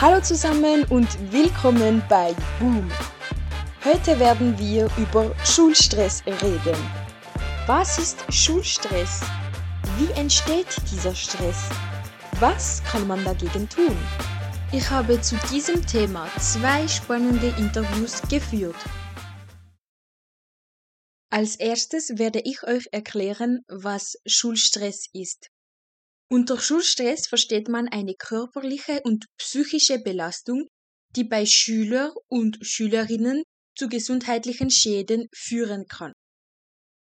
Hallo zusammen und willkommen bei Boom. Heute werden wir über Schulstress reden. Was ist Schulstress? Wie entsteht dieser Stress? Was kann man dagegen tun? Ich habe zu diesem Thema zwei spannende Interviews geführt. Als erstes werde ich euch erklären, was Schulstress ist. Unter Schulstress versteht man eine körperliche und psychische Belastung, die bei Schüler und Schülerinnen zu gesundheitlichen Schäden führen kann.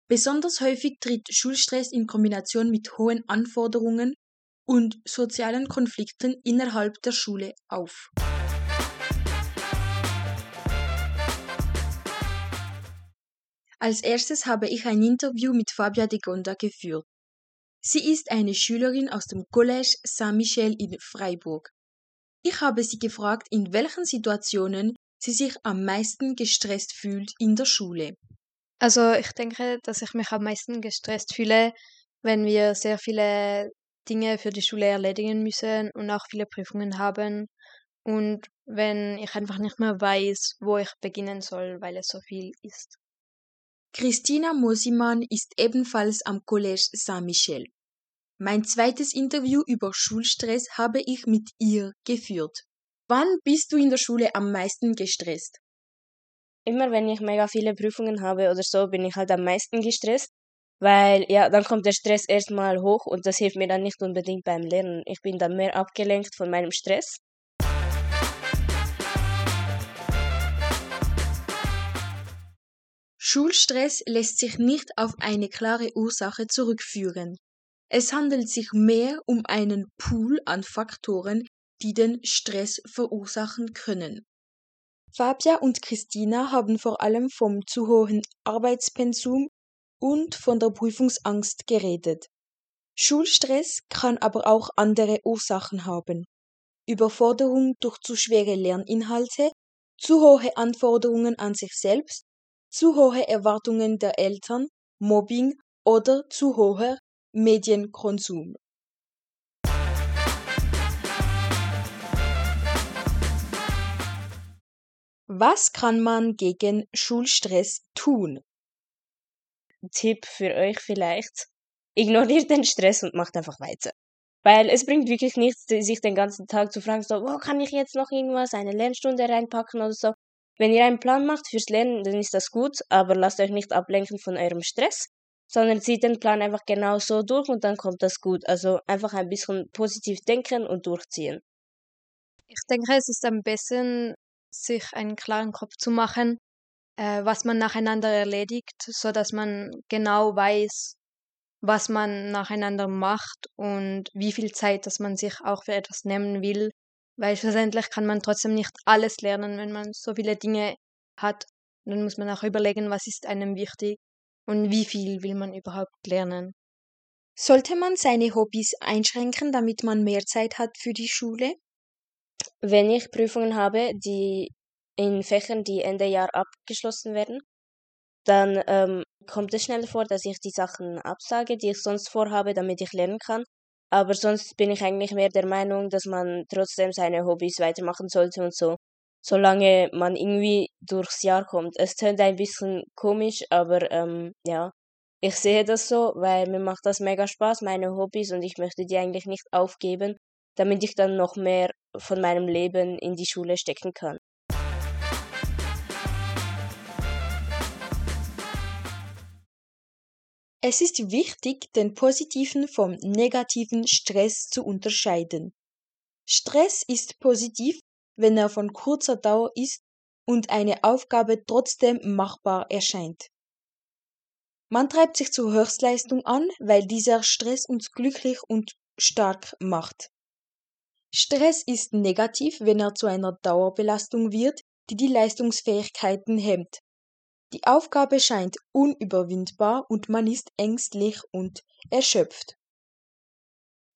Besonders häufig tritt Schulstress in Kombination mit hohen Anforderungen und sozialen Konflikten innerhalb der Schule auf. Als erstes habe ich ein Interview mit Fabia de Gonda geführt. Sie ist eine Schülerin aus dem Collège Saint-Michel in Freiburg. Ich habe sie gefragt, in welchen Situationen sie sich am meisten gestresst fühlt in der Schule. Also ich denke, dass ich mich am meisten gestresst fühle, wenn wir sehr viele Dinge für die Schule erledigen müssen und auch viele Prüfungen haben und wenn ich einfach nicht mehr weiß, wo ich beginnen soll, weil es so viel ist. Christina Mosimann ist ebenfalls am Collège Saint-Michel. Mein zweites Interview über Schulstress habe ich mit ihr geführt. Wann bist du in der Schule am meisten gestresst? Immer wenn ich mega viele Prüfungen habe oder so, bin ich halt am meisten gestresst, weil ja, dann kommt der Stress erstmal hoch und das hilft mir dann nicht unbedingt beim Lernen. Ich bin dann mehr abgelenkt von meinem Stress. Schulstress lässt sich nicht auf eine klare Ursache zurückführen. Es handelt sich mehr um einen Pool an Faktoren, die den Stress verursachen können. Fabia und Christina haben vor allem vom zu hohen Arbeitspensum und von der Prüfungsangst geredet. Schulstress kann aber auch andere Ursachen haben. Überforderung durch zu schwere Lerninhalte, zu hohe Anforderungen an sich selbst, zu hohe Erwartungen der Eltern, Mobbing oder zu hoher Medienkonsum. Was kann man gegen Schulstress tun? Tipp für euch vielleicht. Ignoriert den Stress und macht einfach weiter. Weil es bringt wirklich nichts, sich den ganzen Tag zu fragen, so, wo kann ich jetzt noch irgendwas, eine Lernstunde reinpacken oder so. Wenn ihr einen Plan macht fürs Lernen, dann ist das gut, aber lasst euch nicht ablenken von eurem Stress, sondern zieht den Plan einfach genau so durch und dann kommt das gut. Also einfach ein bisschen positiv denken und durchziehen. Ich denke, es ist am besten, sich einen klaren Kopf zu machen, äh, was man nacheinander erledigt, so dass man genau weiß, was man nacheinander macht und wie viel Zeit, dass man sich auch für etwas nehmen will, weil schlussendlich kann man trotzdem nicht alles lernen, wenn man so viele Dinge hat. Dann muss man auch überlegen, was ist einem wichtig und wie viel will man überhaupt lernen. Sollte man seine Hobbys einschränken, damit man mehr Zeit hat für die Schule? Wenn ich Prüfungen habe, die in Fächern, die Ende Jahr abgeschlossen werden, dann ähm, kommt es schnell vor, dass ich die Sachen absage, die ich sonst vorhabe, damit ich lernen kann. Aber sonst bin ich eigentlich mehr der Meinung, dass man trotzdem seine Hobbys weitermachen sollte und so, solange man irgendwie durchs Jahr kommt. Es tönt ein bisschen komisch, aber ähm, ja, ich sehe das so, weil mir macht das mega Spaß, meine Hobbys, und ich möchte die eigentlich nicht aufgeben, damit ich dann noch mehr von meinem Leben in die Schule stecken kann. Es ist wichtig, den positiven vom negativen Stress zu unterscheiden. Stress ist positiv, wenn er von kurzer Dauer ist und eine Aufgabe trotzdem machbar erscheint. Man treibt sich zur Höchstleistung an, weil dieser Stress uns glücklich und stark macht. Stress ist negativ, wenn er zu einer Dauerbelastung wird, die die Leistungsfähigkeiten hemmt. Die Aufgabe scheint unüberwindbar und man ist ängstlich und erschöpft.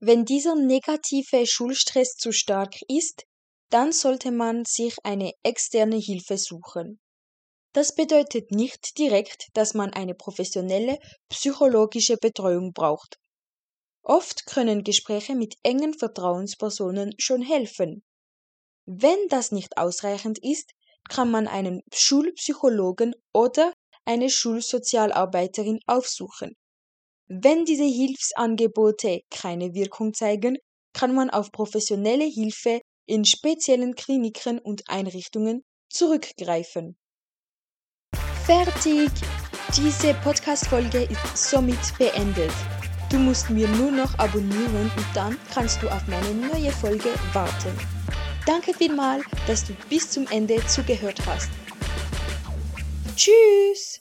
Wenn dieser negative Schulstress zu stark ist, dann sollte man sich eine externe Hilfe suchen. Das bedeutet nicht direkt, dass man eine professionelle psychologische Betreuung braucht. Oft können Gespräche mit engen Vertrauenspersonen schon helfen. Wenn das nicht ausreichend ist, kann man einen Schulpsychologen oder eine Schulsozialarbeiterin aufsuchen. Wenn diese Hilfsangebote keine Wirkung zeigen, kann man auf professionelle Hilfe in speziellen Kliniken und Einrichtungen zurückgreifen. Fertig! Diese Podcast-Folge ist somit beendet. Du musst mir nur noch abonnieren und dann kannst du auf meine neue Folge warten. Danke vielmals, dass du bis zum Ende zugehört hast. Tschüss!